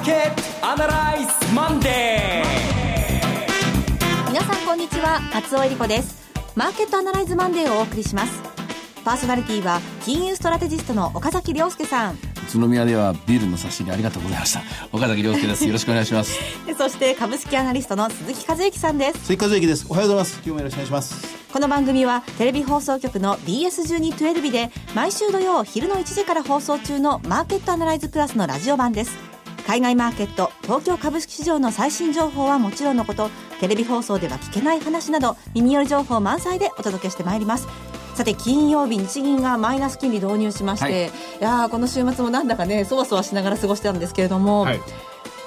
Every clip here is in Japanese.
マーケットアナライズマンデー。皆さんこんにちは松尾英里子です。マーケットアナライズマンデーをお送りします。パーソナリティは金融ストラテジストの岡崎良介さん。宇都宮ではビールの差し入れありがとうございました。岡崎良介です。よろしくお願いします。そして株式アナリストの鈴木一之さんです。鈴木一之です。おはようございます。今日もよろしくお願いします。この番組はテレビ放送局の BS1212 日で毎週土曜昼の1時から放送中のマーケットアナライズプラスのラジオ版です海外マーケット東京株式市場の最新情報はもちろんのことテレビ放送では聞けない話など耳寄り情報満載でお届けしてまいります。さて金曜日日銀がマイナス金利導入しまして、はい、いやこの週末もなんだかねそわそわしながら過ごしてたんですけれども、はい。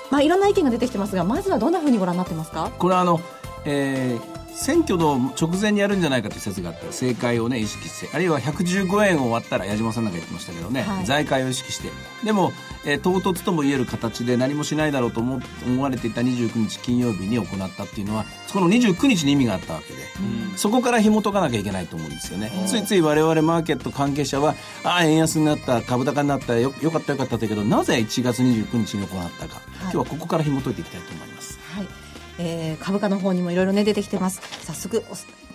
まあ、いろんな意見が出てきてますがまずはどんなふうにご覧になってますか？これはあの、えー選挙の直前にやるんじゃないかという説があった政界をね意識してあるいは115円を割ったら矢島さんなんか言ってましたけどね、はい、財界を意識して。でも、えー、唐突とも言える形で何もしないだろうと思思われていた29日金曜日に行ったっていうのはその29日に意味があったわけで、うん、そこから紐解かなきゃいけないと思うんですよね、ついつい我々マーケット関係者はああ円安になった株高になったよよかったよかっただけどなぜ1月29日に行ったか、はい、今日はここから紐解いていきたいと思います。はい。えー、株価の方にもいろいろね出てきてます。早速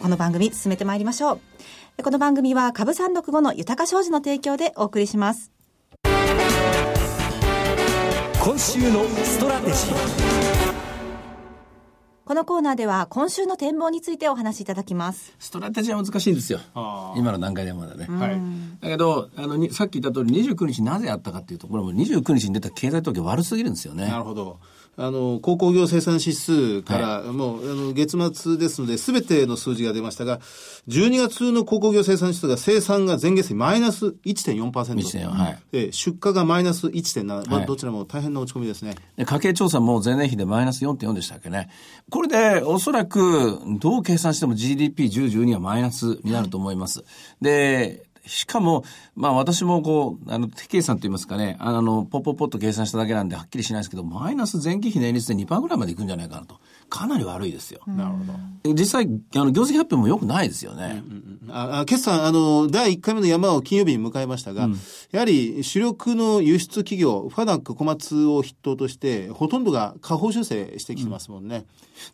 この番組進めてまいりましょう。この番組は株三六五の豊か商事の提供でお送りします今週のストラテジーこのコーナーでは今週の展望についてお話しいただきます。ストラテジーは難しいんですよ。今の段階ではまだね。はい。だけど、あの、さっき言った通り29日なぜあったかっていうと、これも29日に出た経済統計悪すぎるんですよね。なるほど。あの、鉱工業生産指数から、はい、もう、あの、月末ですので、すべての数字が出ましたが、12月の鉱工業生産指数が生産が前月比マイナス1.4%。1.4、はい。で、出荷がマイナス1.7、はい、どちらも大変な落ち込みですね。家計調査も前年比でマイナス4.4でしたっけね。これで、おそらく、どう計算しても GDP10、12はマイナスになると思います。で、しかも、まあ私もこう、あの、手計算といいますかね、あの、ポッポッポッと計算しただけなんではっきりしないですけど、マイナス前期比年率で2%ぐらいまでいくんじゃないかなと。かなり悪いですよ。なるほど。実際、あの、業績発表も良くないですよね。うんうん、あ決算、あの、第1回目の山を金曜日に迎えましたが、うん、やはり主力の輸出企業、ファナック小松を筆頭として、ほとんどが下方修正してきてますもんね。うん、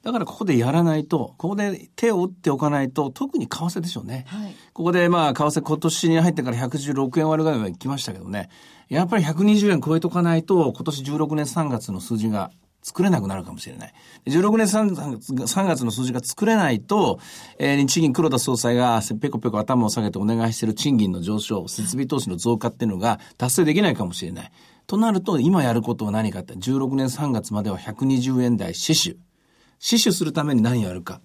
だからここでやらないと、ここで手を打っておかないと、特に為替でしょうね。はい、ここでまあ、為替今年に入ってから116円割るぐらいまで来ましたけどね。やっぱり120円超えとかないと、今年16年3月の数字が作れなくなるかもしれない。16年 3, 3月の数字が作れないと、えー、日銀黒田総裁がペコペコ頭を下げてお願いしている賃金の上昇、設備投資の増加っていうのが達成できないかもしれない。となると、今やることは何かって、16年3月までは120円台死守。死守するために何やるか。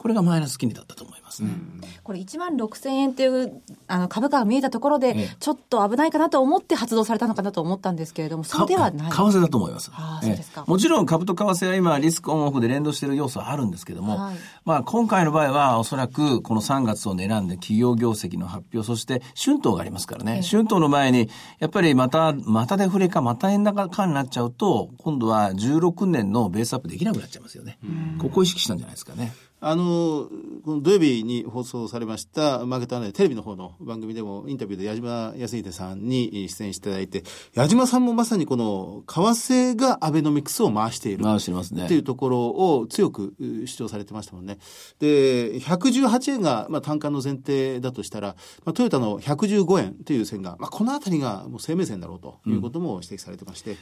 これがマイナス金利だったと思いますね。うん、これ1万6000円っていうあの株価が見えたところで、ちょっと危ないかなと思って発動されたのかなと思ったんですけれども、そうではない。為替だと思います。あそうですか、もちろん株と為替は今リスクオンオフで連動している要素はあるんですけども、はい、まあ今回の場合はおそらくこの3月を狙んで企業業績の発表、そして春闘がありますからね、春闘の前にやっぱりまた、またデフレかまた円高かになっちゃうと、今度は16年のベースアップできなくなっちゃいますよね。ここを意識したんじゃないですかね。あの、この土曜日に放送されました、マーケットアナリテレビの方の番組でもインタビューで矢島康秀さんに出演していただいて、矢島さんもまさにこの、為替がアベノミクスを回している。回してますね。っていうところを強く主張されてましたもんね。で、118円が、まあ、単価の前提だとしたら、まあ、トヨタの115円という線が、まあ、このあたりがもう生命線だろうということも指摘されてまして、うん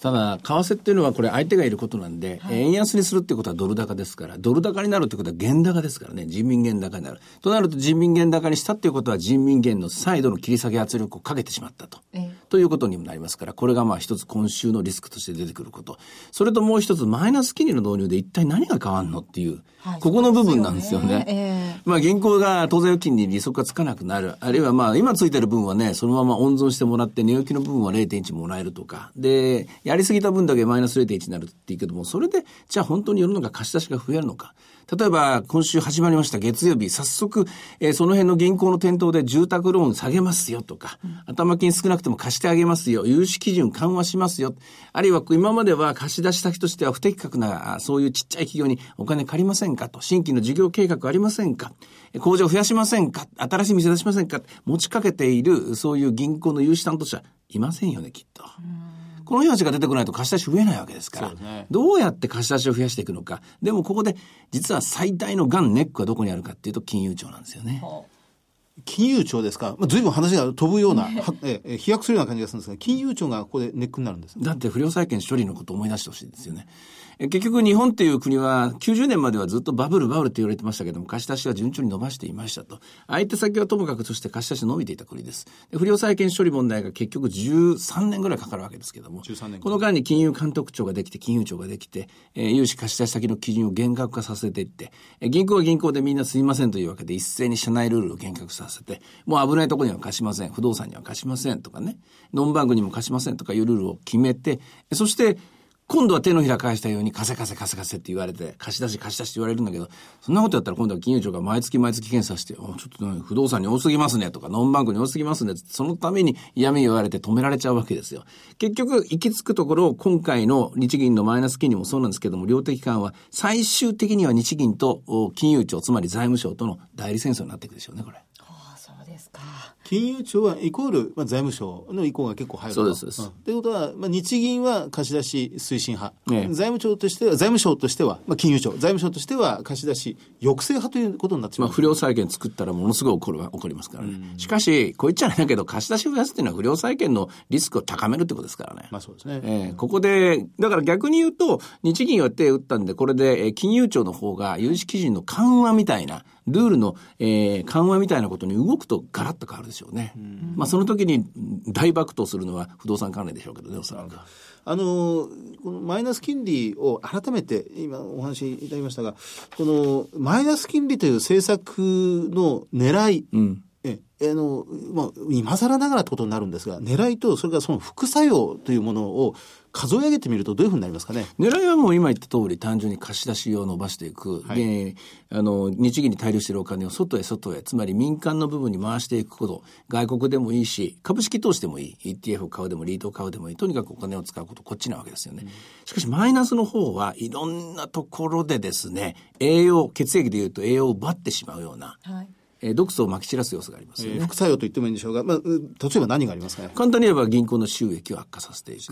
ただ、為替っていうのはこれ相手がいることなんで、はい、円安にするってことはドル高ですから、ドル高になるってことは原高ですからね、人民元高になる。となると人民元高にしたっていうことは人民元の再度の切り下げ圧力をかけてしまったと。えということにもなりますから、これがまあ一つ今週のリスクとして出てくること。それともう一つ、マイナス金利の導入で一体何が変わるのっていう、はい、ここの部分なんですよね。ねえー、まあ銀行が当座預金に利息がつかなくなる。あるいはまあ今ついてる分はね、そのまま温存してもらって、値置きの部分は0.1もらえるとか。で、やりすぎた分だけマイナス0.1になるって言うけども、それで、じゃあ本当に世の中貸し出しが増えるのか。例えば、今週始まりました月曜日、早速、えー、その辺の銀行の店頭で住宅ローン下げますよとか、うん、頭金少なくても貸してあげますよ、融資基準緩和しますよ、あるいは今までは貸し出し先としては不適格な、そういうちっちゃい企業にお金借りませんかと、新規の事業計画ありませんか、工場増やしませんか、新しい店出しませんか、持ちかけている、そういう銀行の融資担当者、いませんよね、きっと。うんこの人たちが出てこないと貸し出し増えないわけですから、ねどうやって貸し出しを増やしていくのか。でもここで、実は最大のガンネックはどこにあるかっていうと、金融庁なんですよね。金融庁ですか、まあ、随分話が飛ぶような、はええ飛躍するような感じがするんですが、金融庁がここでネックになるんです。だって不良債権処理のことを思い出してほしいですよね。え結局日本っていう国は90年まではずっとバブルバブルって言われてましたけども、貸し出しは順調に伸ばしていましたと。相手先はともかくとして貸し出し伸びていた国です。で不良債権処理問題が結局13年ぐらいかかるわけですけども、13年この間に金融監督庁ができて、金融庁ができて、えー融資貸し出し先の基準を厳格化させていって、えー銀行は銀行でみんなすいませんというわけで一斉に社内ルールを厳格させて、もう危ないところには貸しません、不動産には貸しませんとかね、ノンバンクにも貸しませんとかいうルールを決めて、そして、今度は手のひら返したように、貸せ貸せ貸せ貸せって言われて、貸し出し貸し出しって言われるんだけど、そんなことやったら今度は金融庁が毎月毎月検査して、ちょっと不動産に多すぎますねとか、ノンバンクに多すぎますねってそのために嫌味言われて止められちゃうわけですよ。結局、行き着くところ、今回の日銀のマイナス金利もそうなんですけども、量的緩和、最終的には日銀と金融庁、つまり財務省との代理戦争になっていくでしょうね、これ。ああそうですか。金融庁はイコール、まあ、財務省の意向が結構入ると。そうですそうです。ん。ということは、まあ、日銀は貸し出し推進派、ええ。財務庁としては、財務省としては、まあ、金融庁、財務省としては貸し出し抑制派ということになってしままあ、う。不良債権作ったらものすごい怒るわ怒りますからね。しかし、こう言っちゃないけど、貸し出しを増やすっていうのは不良債権のリスクを高めるってことですからね。まあそうですね。ええ。ここで、だから逆に言うと、日銀は手を打ったんで、これで、えー金融庁の方が融資基準の緩和みたいな、ルールの、えー緩和みたいなことに動くとガラッと変わるでしょうね。まあその時に大爆投するのは不動産関連でしょうけどね、おそらく。あのこのマイナス金利を改めて今お話しいただきましたが、このマイナス金利という政策の狙い、うん。えあのまあ、今更ながらってことになるんですが、狙いとそれからその副作用というものを数え上げてみるとどういうふうになりますかね？狙いはもう今言った通り単純に貸し出しを伸ばしていく。はいで、あの、日銀に滞留しているお金を外へ外へ、つまり民間の部分に回していくこと。外国でもいいし、株式投資でもいい。ETF を買うでもリートを買うでもいい。とにかくお金を使うこと、こっちなわけですよね。しかしマイナスの方はいろんなところでですね、栄養、血液でいうと栄養を奪ってしまうような、はいえー毒素をまき散らす要素がありますよね。えー副作用と言ってもいいんでしょうが、まあ、う例えば何がありますかね？簡単に言えば銀行の収益を悪化させていく。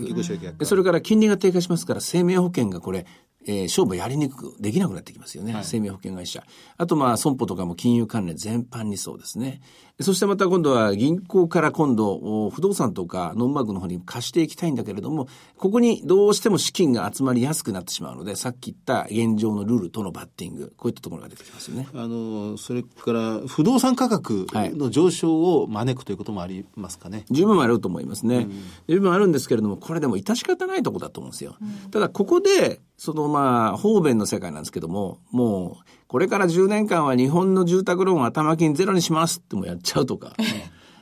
それから金利が低下しますから生命保険がこれ、えー商売やりにくくできなくなってきますよね、生命保険会社。あとまあ損保とかも金融関連全般にそうですね。そしてまた今度は銀行から今度お不動産とかノンバンクの方に貸していきたいんだけれども、ここにどうしても資金が集まりやすくなってしまうので、さっき言った現状のルールとのバッティング、こういったところが出てきますよね。あのそれから不動産価格の上昇を招くということもありますかね。十分あると思いますね。十分あるんですけれども、これでも致し方ないところだと思うんですよ。ただ、ここで、そのまあ、方便の世界なんですけども、もう、これから10年間は日本の住宅ローン頭金ゼロにしますってもやっちゃうとか。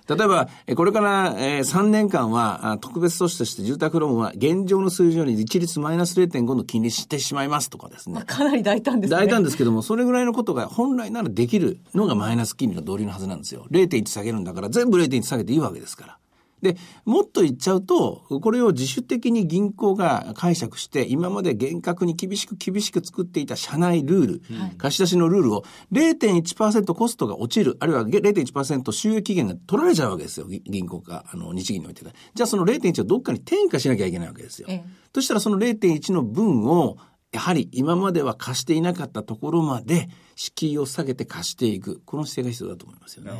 例えば、えこれから、えー3年間は、あ特別措置として住宅ローンは現状の水準より一律マイナス0.5の金利してしまいますとかですね。かなり大胆ですね大胆ですけども、それぐらいのことが本来ならできるのがマイナス金利の道理のはずなんですよ。0.1下げるんだから全部0.1下げていいわけですから。で、もっと言っちゃうと、これを自主的に銀行が解釈して、今まで厳格に厳しく厳しく作っていた社内ルール、貸し出しのルールを0.1%コストが落ちる、あるいは0.1%収益源が取られちゃうわけですよ。ぎ銀行か、あの、日銀において。じゃあその0.1をどっかに転嫁しなきゃいけないわけですよ。ええそしたらその0.1の分を、やはり今までは貸していなかったところまで敷居を下げて貸していく。この姿勢が必要だと思いますよね。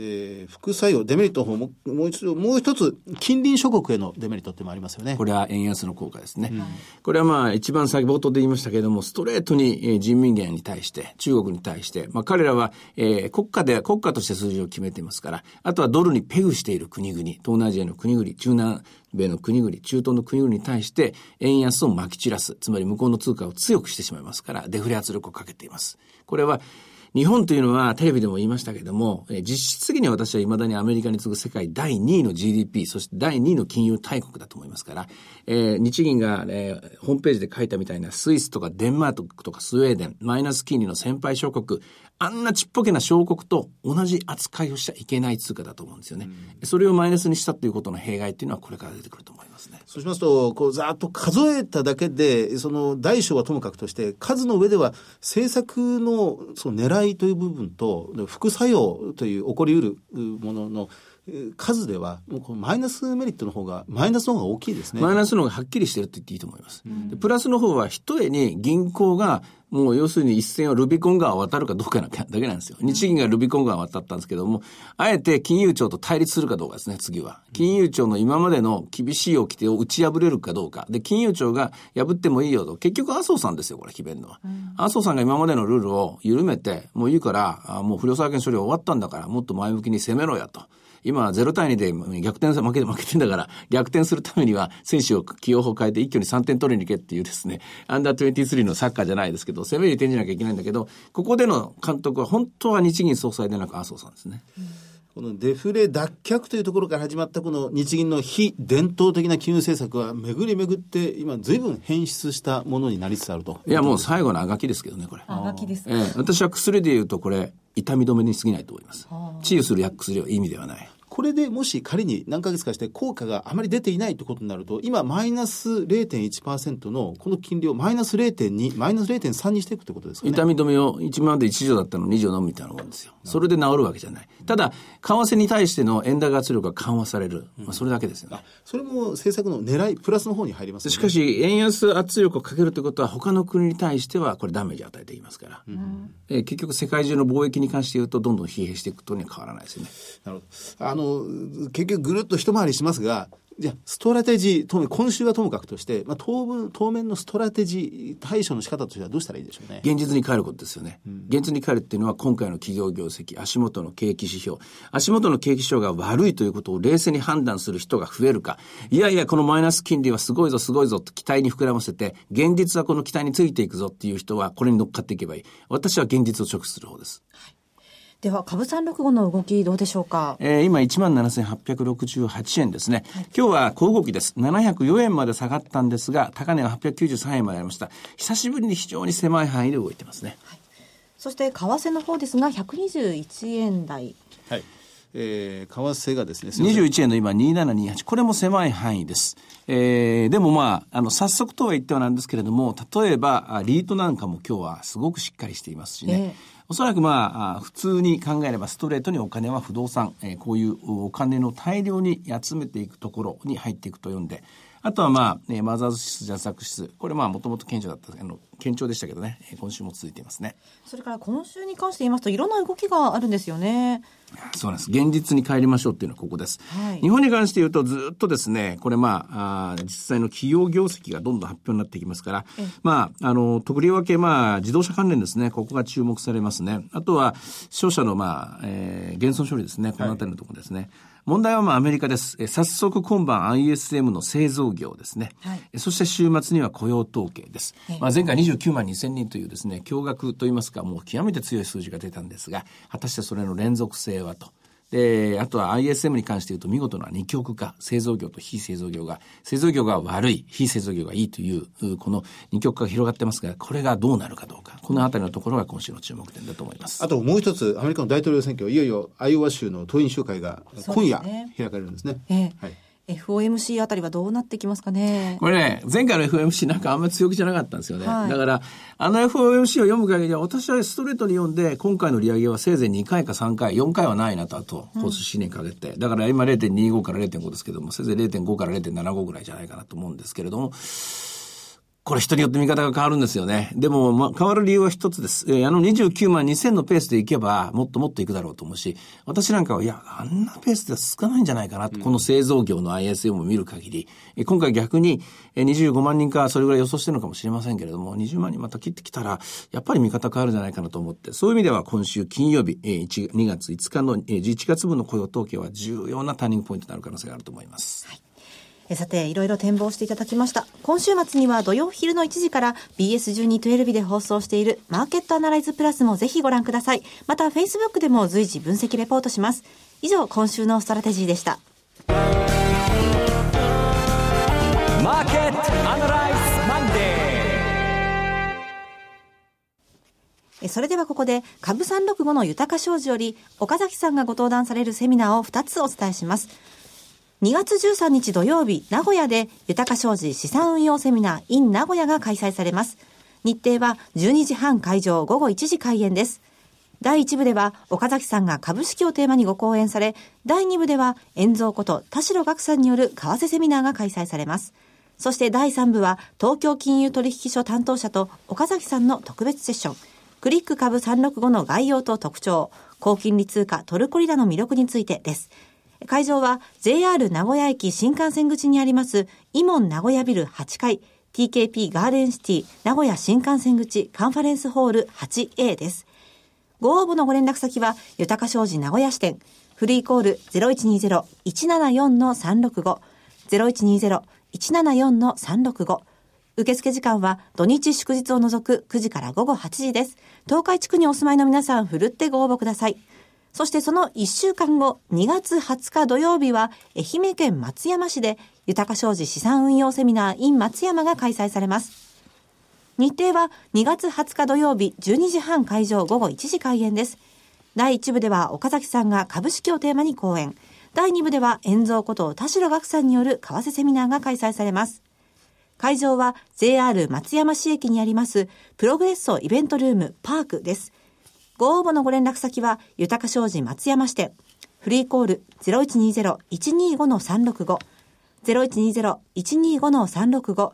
えー副作用、デメリットの方も、もう一度、もう一つ、近隣諸国へのデメリットってもありますよね。これは円安の効果ですね。これはまあ一番先冒頭で言いましたけれども、ストレートにえー人民元に対して、中国に対して、まあ彼らは、えー国家で、国家として数字を決めていますから、あとはドルにペグしている国々、東南アジアの国々、中南米の国々、中東の国々に対して円安をまき散らす。つまり向こうの通貨を強くしてしまいますから、デフレ圧力をかけています。これは、日本というのはテレビでも言いましたけども、実質的には私は未だにアメリカに次ぐ世界第2位の GDP、そして第2位の金融大国だと思いますから、えー日銀が、えーホームページで書いたみたいなスイスとかデンマークとかスウェーデン、マイナス金利の先輩諸国、あんなちっぽけな小国と同じ扱いをしちゃいけない通貨だと思うんですよね。それをマイナスにしたということの弊害っていうのはこれから出てくると思いますね。そうしますと、こう、ざーっと数えただけで、その大小はともかくとして、数の上では政策のその狙いという部分と、副作用という起こりうるもののえー数では、もうマイナスメリットの方が、マイナスの方が大きいですね。マイナスの方がはっきりしてるって言っていいと思います。でプラスの方は一重に銀行がもう要するに一線をルビコン川を渡るかどうかだけなんですよ。日銀がルビコン川を渡ったんですけども、あえて金融庁と対立するかどうかですね、次は。金融庁の今までの厳しい掟を打ち破れるかどうか。で、金融庁が破ってもいいよと。結局麻生さんですよ、これ、決めるのは。麻生さんが今までのルールを緩めて、もういいから、あもう不良債権処理は終わったんだから、もっと前向きに攻めろやと。今は0対2で逆転負けて負けてんだから、逆転するためには選手を起用法変えて一挙に3点取りに行けっていうですね、アンダー23のサッカーじゃないですけど、攻めに転じなきゃいけないんだけど、ここでの監督は本当は日銀総裁でなく麻生さんですね。このデフレ脱却というところから始まったこの日銀の非伝統的な金融政策は巡り巡って今随分変質したものになりつつあると。いや、もう最後のあがきですけどね、これ。あがきですかええ、私は薬で言うとこれ、痛み止めに過ぎないと思います。治癒する薬薬は意味ではない。これでもし仮に何ヶ月かして効果があまり出ていないということになると、今マイナス0.1%のこの金利をマイナス0.2、マイナス0.3にしていくということですかね。痛み止めを1万で1錠だったの2錠飲むみたいなもんですよ。それで治るわけじゃない。ただ、為替に対しての円高圧力が緩和される。まあ、それだけですよね。それも政策の狙い、プラスの方に入りますよね。しかし、円安圧力をかけるということは、他の国に対しては、これダメージを与えていきますから。えー結局、世界中の貿易に関して言うと、どんどん疲弊していくことには変わらないですよね。なるほど。あの、結局ぐるっと一回りしますが、じゃあ、ストラテジー、今週はともかくとして、まあ、当分、当面のストラテジー対処の仕方としてはどうしたらいいでしょうね。現実に変えることですよね。現実に変えるっていうのは今回の企業業績、足元の景気指標、足元の景気指標が悪いということを冷静に判断する人が増えるか、いやいや、このマイナス金利はすごいぞ、すごいぞと期待に膨らませて、現実はこの期待についていくぞっていう人はこれに乗っかっていけばいい。私は現実を直視する方です。では、株三六五の動きどうでしょうか？えー今17,868円ですね。今日は小動きです。704円まで下がったんですが、高値は893円までありました。久しぶりに非常に狭い範囲で動いてますね。そして、為替の方ですが、121円台。はい。えー、為替がですね、すいません21円の今2728。これも狭い範囲です。えー、でもまあ、あの、早速とは言ってはなんですけれども、例えば、あリートなんかも今日はすごくしっかりしていますしね。えおそらくまあ、普通に考えればストレートにお金は不動産、えーこういうお金の大量に集めていくところに入っていくと読んで、あとはまあ、えーマザーズ指数、ジャスダック指数。これまあ、もともと顕著だった、あの、堅調でしたけどね、今週も続いていますね。それから今週に関して言いますと、いろんな動きがあるんですよね。そうなんです。現実に帰りましょうっていうのはここです。はい日本に関して言うとずっとですね、これまあ、実際の企業業績がどんどん発表になっていきますから、まあ、あの、とりわけまあ、自動車関連ですね、ここが注目されますね。あとは、商社のまあ、えー、減損処理ですね、このあたりのところですね。問題はまあアメリカです。えー早速今晩 ISM の製造業ですね。はいえーそして週末には雇用統計です。まあ、前回29万2000人というですね、驚愕といいますか、もう極めて強い数字が出たんですが、果たしてそれの連続性はと。で、あとは ISM に関して言うと見事な二極化、製造業と非製造業が、製造業が悪い、非製造業がいいという、うこの二極化が広がってますが、これがどうなるかどうか、このあたりのところが今週の注目点だと思います。あともう一つ、アメリカの大統領選挙、いよいよアイオワ州の党員集会が今夜開かれるんですね。ええはい FOMC あたりはどうなってきますかね？これね、前回の FOMC なんかあんまり強気じゃなかったんですよね。はいだから、あの FOMC を読む限りは、私はストレートに読んで、今回の利上げはせいぜい2回か3回、4回はないなと、あと、コース7年かけて。だから今0.25から0.5ですけども、せいぜい0.5から0.75ぐらいじゃないかなと思うんですけれども、これ人によって見方が変わるんですよね。でも、まあ、変わる理由は一つです。えーあの29万2000のペースでいけば、もっともっといくだろうと思うし、私なんかは、いや、あんなペースでは少ないんじゃないかなと、この製造業の ISM を見る限り、えー今回逆に、えー25万人かそれぐらい予想してるのかもしれませんけれども、20万人また切ってきたら、やっぱり見方変わるんじゃないかなと思って、そういう意味では今週金曜日、えー2月5日の、えー1月分の雇用統計は重要なターニングポイントになる可能性があると思います。はいえさて、いろいろ展望していただきました。今週末には土曜昼の1時から BS1212 で放送しているマーケットアナライズプラスもぜひご覧ください。また、Facebook でも随時分析レポートします。以上、今週のストラテジーでした。マーケットアナライズマンデそれではここで株365の豊か商事より岡崎さんがご登壇されるセミナーを2つお伝えします。2月13日土曜日、名古屋で豊か商事資産運用セミナー in 名古屋が開催されます。日程は12時半会場午後1時開演です。第1部では岡崎さんが株式をテーマにご講演され、第2部では遠蔵こと田代岳さんによる為替セミナーが開催されます。そして第3部は東京金融取引所担当者と岡崎さんの特別セッション。クリック株365の概要と特徴、高金利通貨トルコリラの魅力についてです。会場は JR 名古屋駅新幹線口にありますイモン名古屋ビル8階 TKP ガーデンシティ名古屋新幹線口カンファレンスホール 8A です。ご応募のご連絡先は、豊か商事名古屋支店、フリーコール0120-174-365、0120-174-365、受付時間は土日祝日を除く9時から午後8時です。東海地区にお住まいの皆さん、ふるってご応募ください。そしてその1週間後、2月20日土曜日は、愛媛県松山市で、豊か商事資産運用セミナー in 松山が開催されます。日程は2月20日土曜日12時半会場午後1時開演です。第1部では岡崎さんが株式をテーマに講演。第2部では遠蔵こと田代岳さんによる為替セミナーが開催されます。会場は JR 松山市駅にありますプログレッソイベントルームパークです。ご応募のご連絡先は豊か商事松山支店。フリーコール0120-125-365。0120-125-365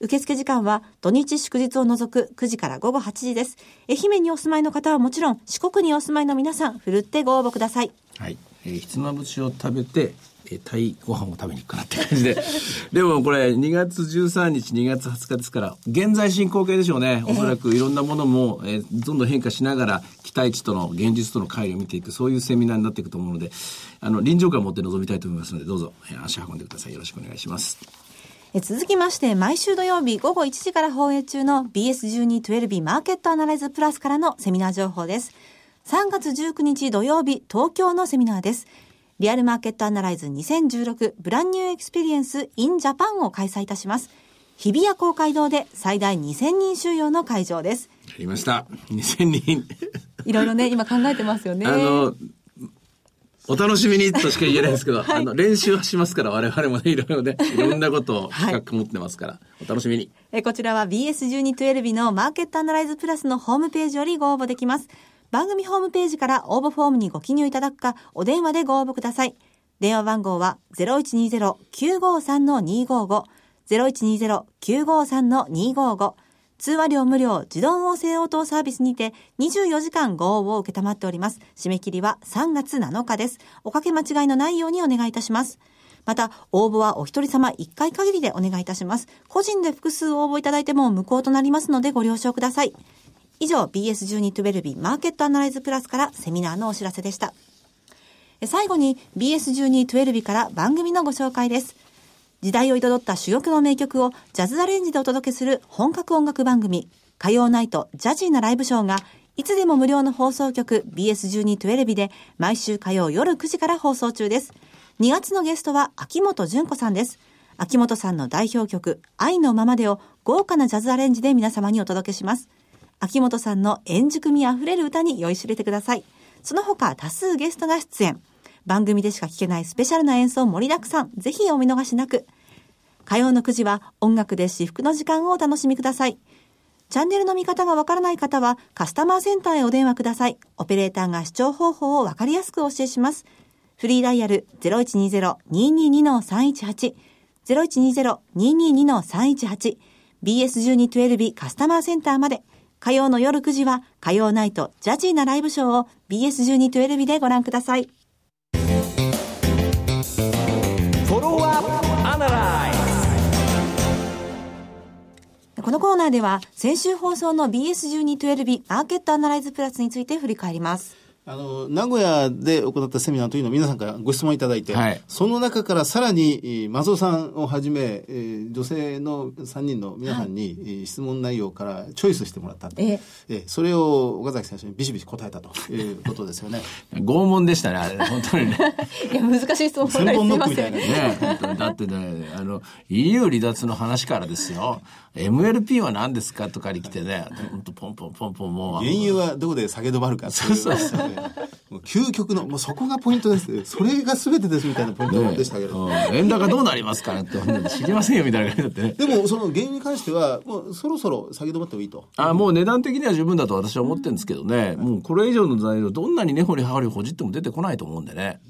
受付時間は土日祝日を除く9時から午後8時です。愛媛にお住まいの方はもちろん、四国にお住まいの皆さん、ふるってご応募ください。はい。えー、ひつまぶしを食べて、えー、タイご飯を食べに行くかなって感じで。でもこれ2月13日、2月20日ですから、現在進行形でしょうね。おそらくいろんなものも、えー、どんどん変化しながら、期待値との現実との乖離を見ていく、そういうセミナーになっていくと思うので、あの、臨場感を持って臨みたいと思いますので、どうぞ、えー、足運んでください。よろしくお願いします。続きまして、毎週土曜日午後1時から放映中の BS12-12 マーケットアナライズプラスからのセミナー情報です。3月19日土曜日、東京のセミナーです。リアルマーケットアナライズ2016ブランニューエクスペリエンス in Japan を開催いたします。日比谷公会堂で最大2000人収容の会場です。やりました。2000人。いろいろね、今考えてますよね。あの、お楽しみにとしか言えないですけど、はい、あの、練習はしますから、我々もね、いろいろね、いろんなことを企画持ってますから、はい、お楽しみに。えこちらは BS1212 のマーケットアナライズプラスのホームページよりご応募できます。番組ホームページから応募フォームにご記入いただくか、お電話でご応募ください。電話番号は0120-953-255、0120-953-255、通話料無料自動音声応答サービスにて24時間ご応募を受けたまっております。締め切りは3月7日です。おかけ間違いのないようにお願いいたします。また、応募はお一人様1回限りでお願いいたします。個人で複数応募いただいても無効となりますのでご了承ください。以上、BS1212 マーケットアナライズプラスからセミナーのお知らせでした。最後に BS1212 から番組のご紹介です。時代を彩った珠玉の名曲をジャズアレンジでお届けする本格音楽番組、火曜ナイトジャジーなライブショーが、いつでも無料の放送局 BS1212 で毎週火曜夜9時から放送中です。2月のゲストは秋元純子さんです。秋元さんの代表曲、愛のままでを豪華なジャズアレンジで皆様にお届けします。秋元さんの円熟味あふれる歌に酔いしれてください。その他多数ゲストが出演。番組でしか聴けないスペシャルな演奏盛りだくさん。ぜひお見逃しなく。火曜の9時は音楽で至福の時間をお楽しみください。チャンネルの見方がわからない方はカスタマーセンターへお電話ください。オペレーターが視聴方法をわかりやすくお教えします。フリーダイヤル0120-222-318 0120-222-318 BS1212 カスタマーセンターまで火曜の夜9時は火曜ナイトジャジーなライブショーを BS1212 でご覧ください。このコーナーでは先週放送の BS1212 マーケットアナライズプラスについて振り返ります。あの、名古屋で行ったセミナーというのを皆さんからご質問いただいて、はいその中からさらに、えー松尾さんをはじめ、えー女性の3人の皆さんに、えー質問内容からチョイスしてもらったえええーそれを岡崎先生にビシビシ答えたということですよね。拷問でしたね、あれ、本当にね。いや、難しい質問ばかりすいません。ね本当にだってね、あの、EU 離脱の話からですよ。MLP は何ですかとかに来てね、本当ポンポンポンポンもう。原油はどこで下げ止まるかっていう。そうそうもう究極の、もうそこがポイントです。それが全てですみたいなポイントでしたけど。うん円高どうなりますかねって、知りませんよみたいな感じだってね。でも、その原油に関しては、もうそろそろ下げ止まってもいいと。あもう値段的には十分だと私は思ってるんですけどね、もうこれ以上の材料、どんなに根掘り葉掘りほじっても出てこないと思うんでね。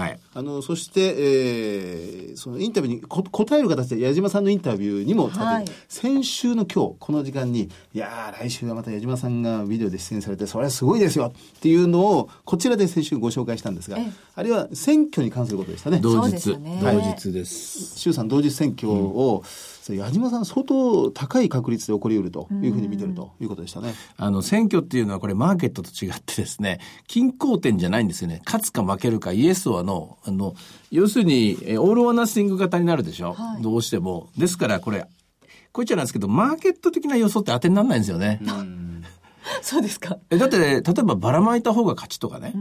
はい。あの、そして、えーそのインタビューにこ答える形で矢島さんのインタビューにもはい先週の今日、この時間に、いやー、来週はまた矢島さんがビデオで出演されて、それはすごいですよっていうのを、こちらで先週ご紹介したんですがええ、あれは選挙に関することでしたね。同そうです日、同日です。衆参同日選挙を、それ矢島さん相当高い確率で起こり得るというふうに見てるということでしたね。あの、選挙っていうのはこれマーケットと違ってですね、均衡点じゃないんですよね。勝つか負けるか、イエスはノー。あの、要するに、えオール・オア・ナッシング型になるでしょ、はいどうしても。ですからこれ、こういっちゃなんですけど、マーケット的な予想って当てにならないんですよね。そうですか。えだって、例えばばらまいた方が勝ちとかね。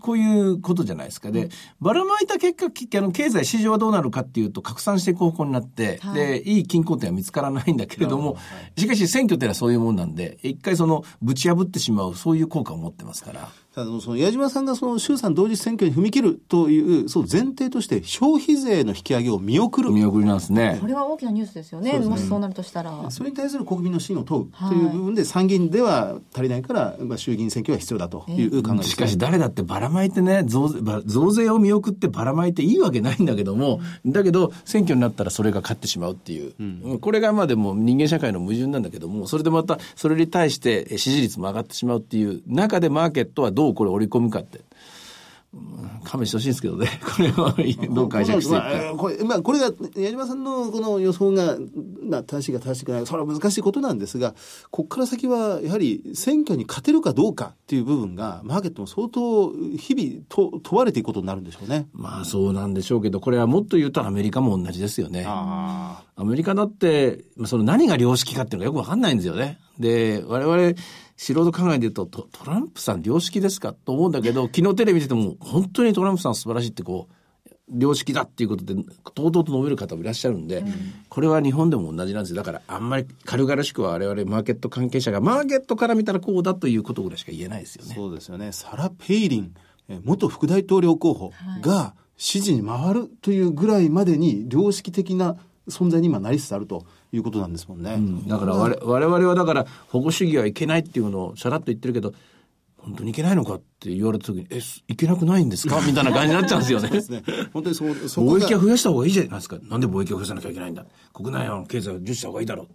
こういうことじゃないですか。で、ばらまいた結果、きあの経済、市場はどうなるかっていうと、拡散していく方向になって、はいで、いい均衡点は見つからないんだけれども、しかし選挙ってのはそういうもんなんで、一回その、ぶち破ってしまう、そういう効果を持ってますから。ただその矢島さんがその衆参同日選挙に踏み切るという、そう前提として消費税の引き上げを見送る。見送りなんですねこ。れは大きなニュースですよね。もしそうなるとしたら。それに対する国民の信を問うはいという部分で、参議院では足りないから、まあ、衆議院選挙は必要だという考えです、しかし誰だってばらまいてね、増税ば増税を見送ってばらまいていいわけないんだけども、だけど選挙になったらそれが勝ってしまうっていう、うんこれがまあでも人間社会の矛盾なんだけども、それでまたそれに対してえ支持率も上がってしまうっていう中でマーケットはどうこれ織り込むかって。うん勘弁してほしいんですけどね。これはどう解釈していくか。まあこれ、まあ、これが、矢島さんのこの予想が、まあ、正しいか正しくないか、それは難しいことなんですが、ここから先は、やはり選挙に勝てるかどうかっていう部分が、マーケットも相当、日々と問われていくことになるんでしょうね。まあそうなんでしょうけど、これはもっと言うとアメリカも同じですよね。あアメリカだって、まあその何が良識かっていうのがよくわかんないんですよね。で、我々、素人考えで言うとト、トランプさん良識ですか？と思うんだけど、昨日テレビ見てても、本当にトランプさん素晴らしいってこう、良識だっていうことで、とうとうと述べる方もいらっしゃるんで、これは日本でも同じなんですよ。だから、あんまり軽々しくは我々マーケット関係者が、マーケットから見たらこうだということぐらいしか言えないですよね。そうですよね。サラ・ペイリン、え元副大統領候補が支持に回るというぐらいまでに良識的な存在に今なりつつあるということなんですもんね。だから我我々はだから保護主義はいけないっていうのをさらっと言ってるけど、本当にいけないのかって言われた時に、え、すいけなくないんですか？みたいな感じになっちゃうんですよね。ですね。本当にそう、そ貿易は増やした方がいいじゃないですか。なんで貿易を増やさなきゃいけないんだ。国内の経済を重視した方がいいだろう。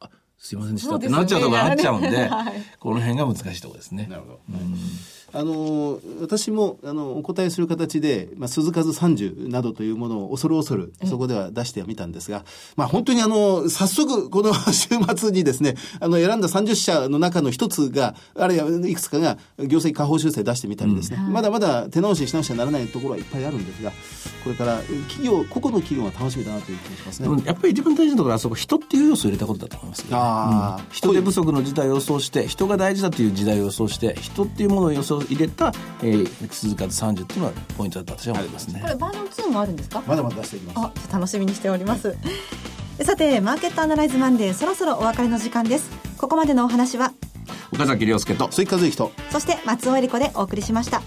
あ、すいませんでしたってなっちゃうとこがあっちゃうんで、はいこの辺が難しいところですね。なるほど。あの私もあのお答えする形で、まあ、鈴数30などというものを恐る恐るそこでは出してはみたんですが、まあ、本当にあの早速この 週末にですねあの選んだ30社の中の一つがあるいはいくつかが業績下方修正出してみたりですね、まだまだ手直しし直しにならないところはいっぱいあるんですがこれから企業個々の企業は楽しみだなという気がしますね。やっぱり一番大事なところはあそこ人っていう要素を入れたことだと思いますけど、あーうん。人手不足の時代を予想して人が大事だという時代を予想して人っていうものを予想入れた、えー、鈴数30っていうのはポイントだと私は思いますね。これバージョン2もあるんですか？まだまだ出していきます。あ楽しみにしております。さてマーケットアナライズマンデーそろそろお別れの時間です。ここまでのお話は？岡崎亮介と鈴木和之と。そして松尾恵理子でお送りしました。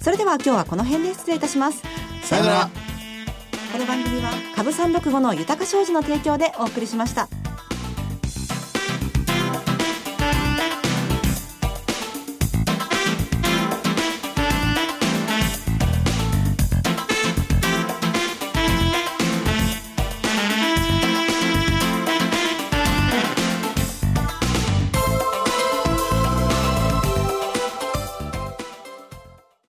それでは今日はこの辺で失礼いたします。さよなら。この番組は株365の豊か商事の提供でお送りしました